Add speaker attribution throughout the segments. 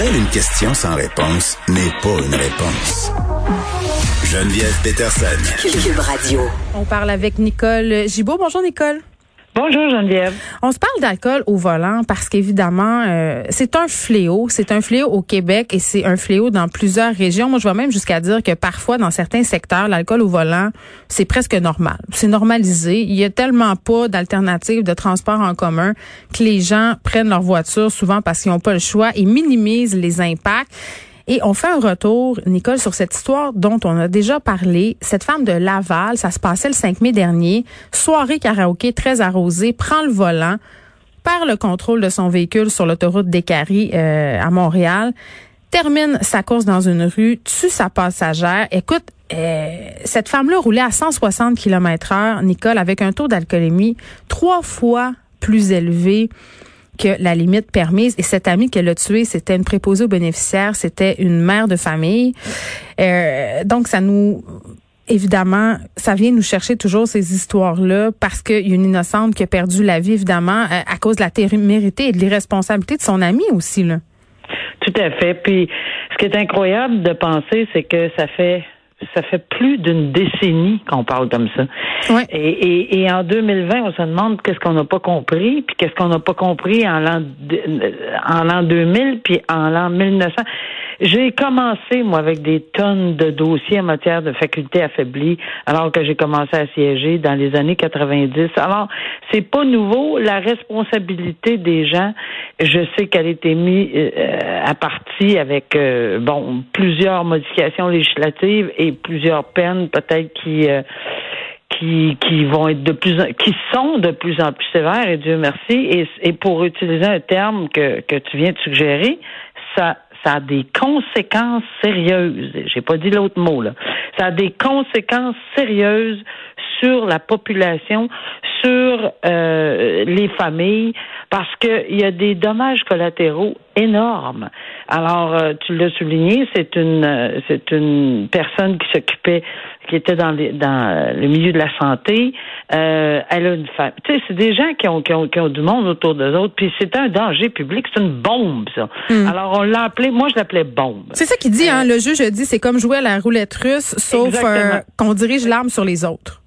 Speaker 1: Pour elle, une question sans réponse n'est pas une réponse. Geneviève Peterson.
Speaker 2: Cube Radio.
Speaker 3: On parle avec Nicole Gibault. Bonjour Nicole.
Speaker 4: Bonjour Geneviève.
Speaker 3: On se parle d'alcool au volant parce qu'évidemment, euh, c'est un fléau. C'est un fléau au Québec et c'est un fléau dans plusieurs régions. Moi, je vois même jusqu'à dire que parfois, dans certains secteurs, l'alcool au volant, c'est presque normal. C'est normalisé. Il y a tellement pas d'alternatives de transport en commun que les gens prennent leur voiture souvent parce qu'ils n'ont pas le choix et minimisent les impacts. Et on fait un retour, Nicole, sur cette histoire dont on a déjà parlé. Cette femme de Laval, ça se passait le 5 mai dernier, soirée karaoké très arrosée, prend le volant, perd le contrôle de son véhicule sur l'autoroute des euh, à Montréal, termine sa course dans une rue, tue sa passagère. Écoute, euh, cette femme-là roulait à 160 km heure, Nicole, avec un taux d'alcoolémie trois fois plus élevé que la limite permise. Et cette amie qu'elle a tuée, c'était une préposée aux bénéficiaires, c'était une mère de famille. Euh, donc, ça nous évidemment, ça vient nous chercher toujours ces histoires-là parce qu'il y a une innocente qui a perdu la vie, évidemment, euh, à cause de la témérité et de l'irresponsabilité de son ami aussi, là.
Speaker 4: Tout à fait. Puis, ce qui est incroyable de penser, c'est que ça fait ça fait plus d'une décennie qu'on parle comme ça. Et, et, et, en 2020, on se demande qu'est-ce qu'on n'a pas compris, puis qu'est-ce qu'on n'a pas compris en l'an en l'an 2000, puis en l'an 1900. J'ai commencé, moi, avec des tonnes de dossiers en matière de facultés affaiblies, alors que j'ai commencé à siéger dans les années 90. Alors, c'est pas nouveau. La responsabilité des gens, je sais qu'elle a été mise euh, à partie avec, euh, bon, plusieurs modifications législatives et plusieurs peines, peut-être qui... Euh, qui, qui vont être de plus en, qui sont de plus en plus sévères et Dieu merci et, et pour utiliser un terme que, que tu viens de suggérer ça ça a des conséquences sérieuses. J'ai pas dit l'autre mot là. Ça a des conséquences sérieuses sur la population, sur euh, les familles, parce qu'il y a des dommages collatéraux énormes. Alors, euh, tu l'as souligné, c'est une euh, c'est une personne qui s'occupait, qui était dans, les, dans le milieu de la santé. Euh, elle a une femme. Tu sais, c'est des gens qui ont, qui ont, qui ont du monde autour d'eux autres. Puis c'est un danger public, c'est une bombe ça. Hmm. Alors on l'a appelé, moi je l'appelais bombe.
Speaker 3: C'est ça qu'il dit, hein. Le juge dit, c'est comme jouer à la roulette russe, sauf qu'on dirige l'arme sur les autres.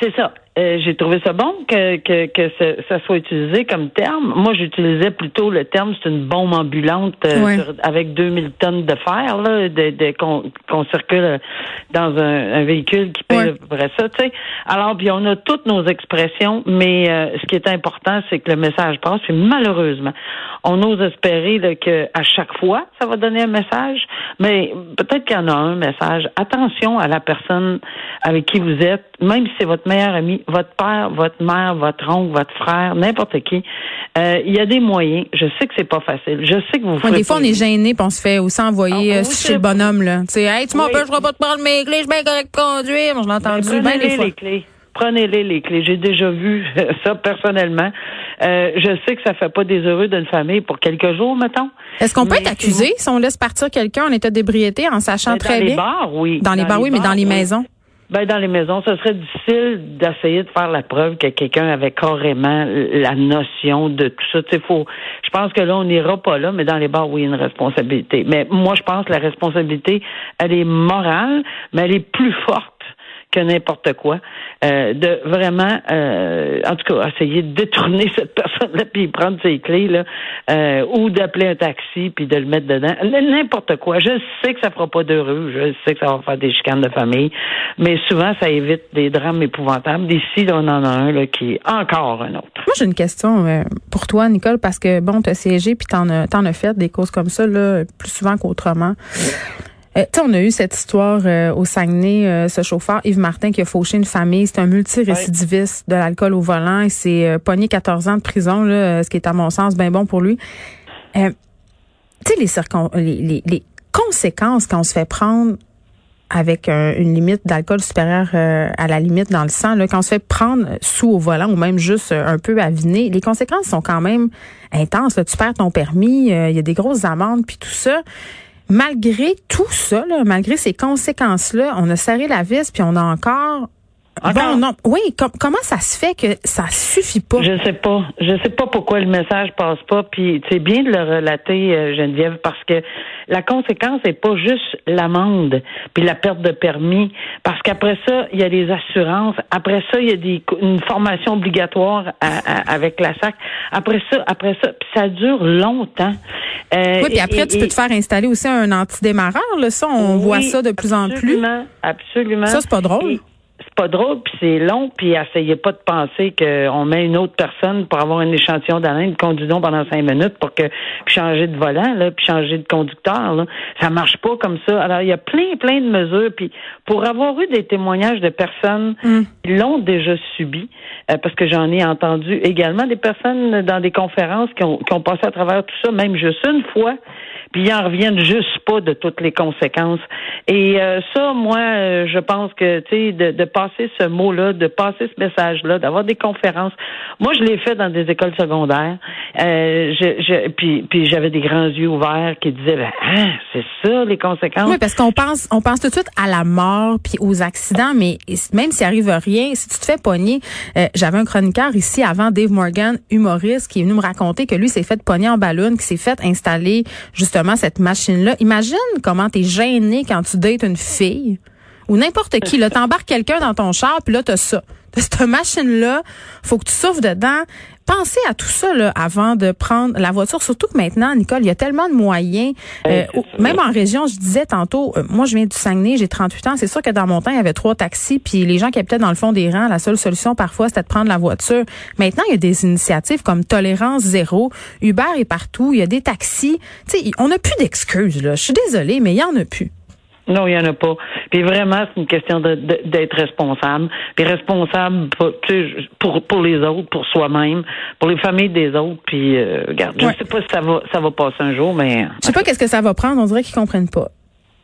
Speaker 4: C'est ça. Euh, j'ai trouvé ça bon que, que, que ça, soit utilisé comme terme. Moi, j'utilisais plutôt le terme c'est une bombe ambulante euh, avec 2000 tonnes de fer là, de, de qu'on circule dans un, véhicule qui peut ouais. ça. Tu sais. Alors, puis on a toutes nos expressions, mais euh, ce qui est important, c'est que le message passe. Puis malheureusement, on ose espérer là, que à chaque fois, ça va donner un message, mais peut-être qu'il y en a un message. Attention à la personne avec qui vous êtes, même si c'est votre meilleur ami votre père, votre mère, votre oncle, votre frère, n'importe qui. Euh, il y a des moyens. Je sais que c'est pas facile. Je sais que vous.
Speaker 3: Ouais, des fois, on est gêné, puis on se fait aussi envoyer ah, euh, chez le bonhomme là. Tu sais, hey, tu m'empêcheras pas de prendre mes clés, je suis bien correct de conduire. Moi, je l'ai entendu
Speaker 4: ben, bien les clés. Prenez-les les clés. J'ai déjà vu ça personnellement. Euh, je sais que ça fait pas des heureux d'une famille pour quelques jours, mettons.
Speaker 3: Est-ce qu'on peut être accusé si on laisse partir quelqu'un en état d'ébriété en sachant ben, très bien?
Speaker 4: Dans les bars, oui.
Speaker 3: Dans, les bars, oui, mais dans les maisons.
Speaker 4: Ben, dans les maisons, ce serait difficile d'essayer de faire la preuve que quelqu'un avait carrément la notion de tout ça. Tu faut, je pense que là, on n'ira pas là, mais dans les bars, oui, une responsabilité. Mais moi, je pense que la responsabilité, elle est morale, mais elle est plus forte que n'importe quoi, euh, de vraiment, euh, en tout cas, essayer de détourner cette personne-là puis prendre ses clés là, euh, ou d'appeler un taxi puis de le mettre dedans, n'importe quoi. Je sais que ça fera pas d'heureux, je sais que ça va faire des chicanes de famille, mais souvent ça évite des drames épouvantables. D'ici, on en a un là, qui est encore un autre.
Speaker 3: Moi, j'ai une question euh, pour toi, Nicole, parce que bon, t'as siégé puis as, t'en as fait des causes comme ça là, plus souvent qu'autrement. Euh, on a eu cette histoire euh, au Saguenay, euh, ce chauffeur Yves Martin qui a fauché une famille. C'est un multirécidiviste de l'alcool au volant. Il s'est pogné 14 ans de prison, là, ce qui est à mon sens bien bon pour lui. tu sais, les, les, les, conséquences quand on se fait prendre avec une limite d'alcool supérieure à la limite dans le sang, là, quand on se fait prendre sous au volant ou même juste un peu aviné, les conséquences sont quand même intenses. Tu perds ton permis, il y a des grosses amendes, puis tout ça malgré tout ça, malgré ces conséquences-là, on a serré la vis, puis on a encore Bon, non. Oui, comment ça se fait que ça suffit pas?
Speaker 4: Je sais pas. Je sais pas pourquoi le message passe pas. Puis c'est bien de le relater, euh, Geneviève, parce que la conséquence n'est pas juste l'amende puis la perte de permis. Parce qu'après ça, il y a les assurances. Après ça, il y a des, une formation obligatoire avec la SAC. Après ça, après ça, ça dure longtemps.
Speaker 3: Euh, oui, puis après, tu peux te faire installer aussi un antidémarreur. Là. Ça, on voit ça de plus en plus.
Speaker 4: Absolument, absolument.
Speaker 3: Ça, c'est pas drôle
Speaker 4: pas drôle, puis c'est long, puis essayez pas de penser qu'on met une autre personne pour avoir un échantillon d'haleine, conduisons pendant cinq minutes pour que puis changer de volant, là, puis changer de conducteur. Là. Ça marche pas comme ça. Alors, il y a plein, plein de mesures. Puis pour avoir eu des témoignages de personnes mm. qui l'ont déjà subi, euh, parce que j'en ai entendu également des personnes dans des conférences qui ont, qui ont passé à travers tout ça, même juste une fois, puis ils en reviennent juste pas de toutes les conséquences. Et euh, ça, moi, euh, je pense que, tu sais, de, de, passer ce mot-là, de passer ce message-là, d'avoir des conférences. Moi, je l'ai fait dans des écoles secondaires. Euh, je, je, puis, puis j'avais des grands yeux ouverts qui disaient, ben, ah, c'est ça les conséquences.
Speaker 3: Oui, parce qu'on pense, on pense tout de suite à la mort puis aux accidents, mais même s'il arrive rien, si tu te fais pogner, j'avais un chroniqueur ici avant, Dave Morgan, humoriste, qui est venu me raconter que lui s'est fait pogner en ballon, qui s'est fait installer justement cette machine-là. Imagine comment tu es gêné quand tu dates une fille ou n'importe qui. Là, t'embarques quelqu'un dans ton char, puis là, t'as ça. Cette machine-là, faut que tu souffres dedans. Pensez à tout ça là, avant de prendre la voiture. Surtout que maintenant, Nicole, il y a tellement de moyens. Euh, même en région, je disais tantôt, euh, moi je viens du Saguenay, j'ai 38 ans. C'est sûr que dans mon temps, il y avait trois taxis, puis les gens qui habitaient dans le fond des rangs, la seule solution parfois, c'était de prendre la voiture. Maintenant, il y a des initiatives comme Tolérance Zéro. Uber est partout. Il y a des taxis. Sais, on n'a plus d'excuses. là. Je suis désolée, mais il y en a plus.
Speaker 4: Non, il n'y en a pas. Puis vraiment, c'est une question d'être responsable. Puis responsable pour, pour, les autres, pour soi-même, pour les familles des autres. Puis, euh, regarde, je ne sais pas si ça va, ça va passer un jour, mais...
Speaker 3: Je sais pas qu'est-ce que ça va prendre. On dirait qu'ils comprennent pas.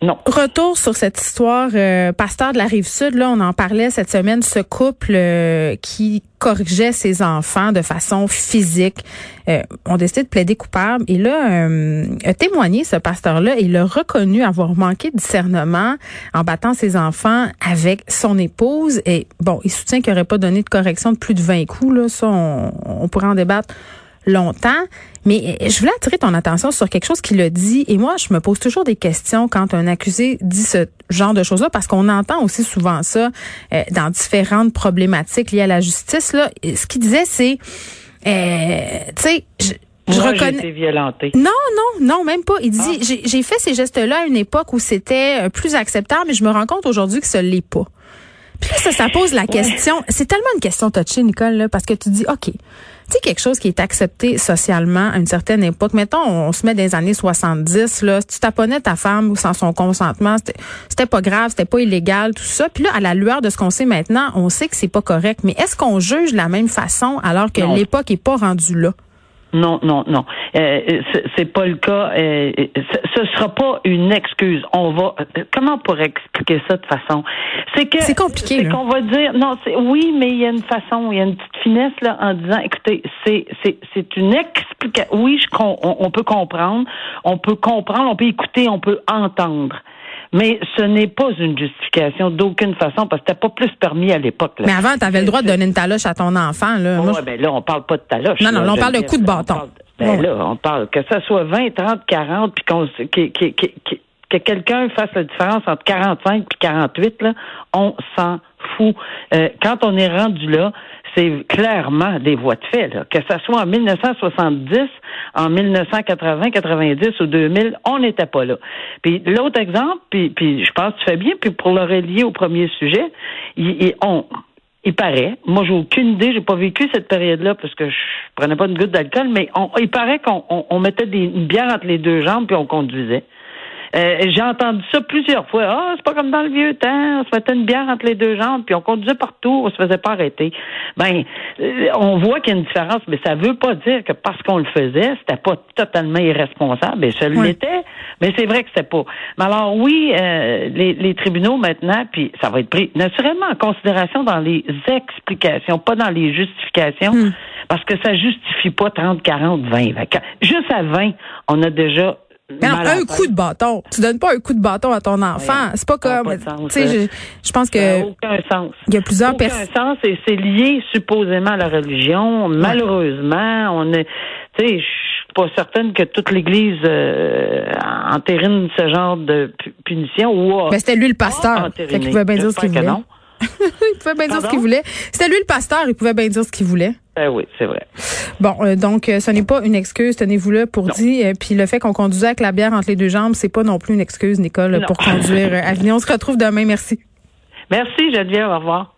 Speaker 4: Non.
Speaker 3: Retour sur cette histoire, euh, pasteur de la rive sud, là, on en parlait cette semaine, ce couple euh, qui corrigeait ses enfants de façon physique, euh, ont décidé de plaider coupable. Et là, a témoigné ce pasteur-là il a reconnu avoir manqué de discernement en battant ses enfants avec son épouse. Et bon, il soutient qu'il n'aurait pas donné de correction de plus de 20 coups. Là, ça, on, on pourrait en débattre longtemps. Mais je voulais attirer ton attention sur quelque chose qu'il a dit. Et moi, je me pose toujours des questions quand un accusé dit ce genre de choses-là, parce qu'on entend aussi souvent ça euh, dans différentes problématiques liées à la justice. Là. Ce qu'il disait, c'est, euh, tu sais, je, je reconnais. Non, non, non, même pas. Il dit, ah. j'ai fait ces gestes-là à une époque où c'était euh, plus acceptable, mais je me rends compte aujourd'hui que ce l'est pas. Puis ça, ça pose la question. C'est tellement une question touchée, Nicole, là, parce que tu dis, OK, tu sais, quelque chose qui est accepté socialement à une certaine époque. Mettons, on se met dans les années 70, là, si tu taponnais ta femme ou sans son consentement, c'était pas grave, c'était pas illégal, tout ça. Puis là, à la lueur de ce qu'on sait maintenant, on sait que c'est pas correct. Mais est-ce qu'on juge de la même façon alors que l'époque est pas rendue là?
Speaker 4: Non, non, non. Euh, c'est pas le cas. Euh, ce sera pas une excuse. On va. Comment on pourrait expliquer ça de façon?
Speaker 3: C'est que c'est compliqué.
Speaker 4: C'est qu'on va dire non. C'est oui, mais il y a une façon, il y a une petite finesse là en disant, écoutez, c'est c'est c'est une explication. Oui, je, on peut comprendre, on peut comprendre, on peut écouter, on peut entendre. Mais ce n'est pas une justification d'aucune façon parce que t'as pas plus permis à l'époque.
Speaker 3: Mais avant, tu avais le droit de donner une taloche à ton enfant. Là,
Speaker 4: ouais, ben là, on parle pas de taloche.
Speaker 3: Non, non, là, on parle de coup de bâton.
Speaker 4: ben là, on parle que ça soit 20, 30, 40, puis qu'on que quelqu'un fasse la différence entre 45 et 48, là, on s'en fout. Euh, quand on est rendu là, c'est clairement des voies de fait. Que ce soit en 1970, en 1980, 90 ou 2000, on n'était pas là. Puis l'autre exemple, puis, je pense que tu fais bien, puis pour le relier au premier sujet, il, on, il paraît, moi j'ai aucune idée, j'ai pas vécu cette période-là parce que je prenais pas une goutte d'alcool, mais on, il paraît qu'on mettait des, une bière entre les deux jambes puis on conduisait. Euh, j'ai entendu ça plusieurs fois. Ah, c'est pas comme dans le vieux temps. On se mettait une bière entre les deux jambes, puis on conduisait partout, on se faisait pas arrêter. Ben, euh, on voit qu'il y a une différence, mais ça veut pas dire que parce qu'on le faisait, c'était pas totalement irresponsable. Et ça l'était, mais c'est vrai que c'était pas. Mais alors oui, euh, les, les, tribunaux maintenant, puis ça va être pris naturellement en considération dans les explications, pas dans les justifications, hmm. parce que ça justifie pas 30, 40, 20, 20. Juste à 20, on a déjà
Speaker 3: Mais non, un coup de bâton. Tu donnes pas un coup de bâton à ton enfant. c'est pas comme. Tu sais, je, je, pense que. Ça
Speaker 4: aucun sens.
Speaker 3: Il y a plusieurs personnes.
Speaker 4: Aucun sens et c'est lié supposément à la religion. Malheureusement, on est. Tu sais, je suis pas certaine que toute l'Église euh, entérine ce genre de punition. Ou
Speaker 3: Mais c'était lui le pasteur. Fait qu'il pouvait bien dire ce qu'il voulait. il pouvait bien dire ce qu'il voulait. C'était lui le pasteur. Il pouvait bien dire ce qu'il voulait.
Speaker 4: Ben oui, c'est vrai.
Speaker 3: Bon, euh, donc euh, ce n'est pas une excuse, tenez-vous là pour dire. Euh, puis le fait qu'on conduisait avec la bière entre les deux jambes, c'est pas non plus une excuse, Nicole, pour conduire à. On se retrouve demain. Merci.
Speaker 4: Merci, Geneviève. Au revoir.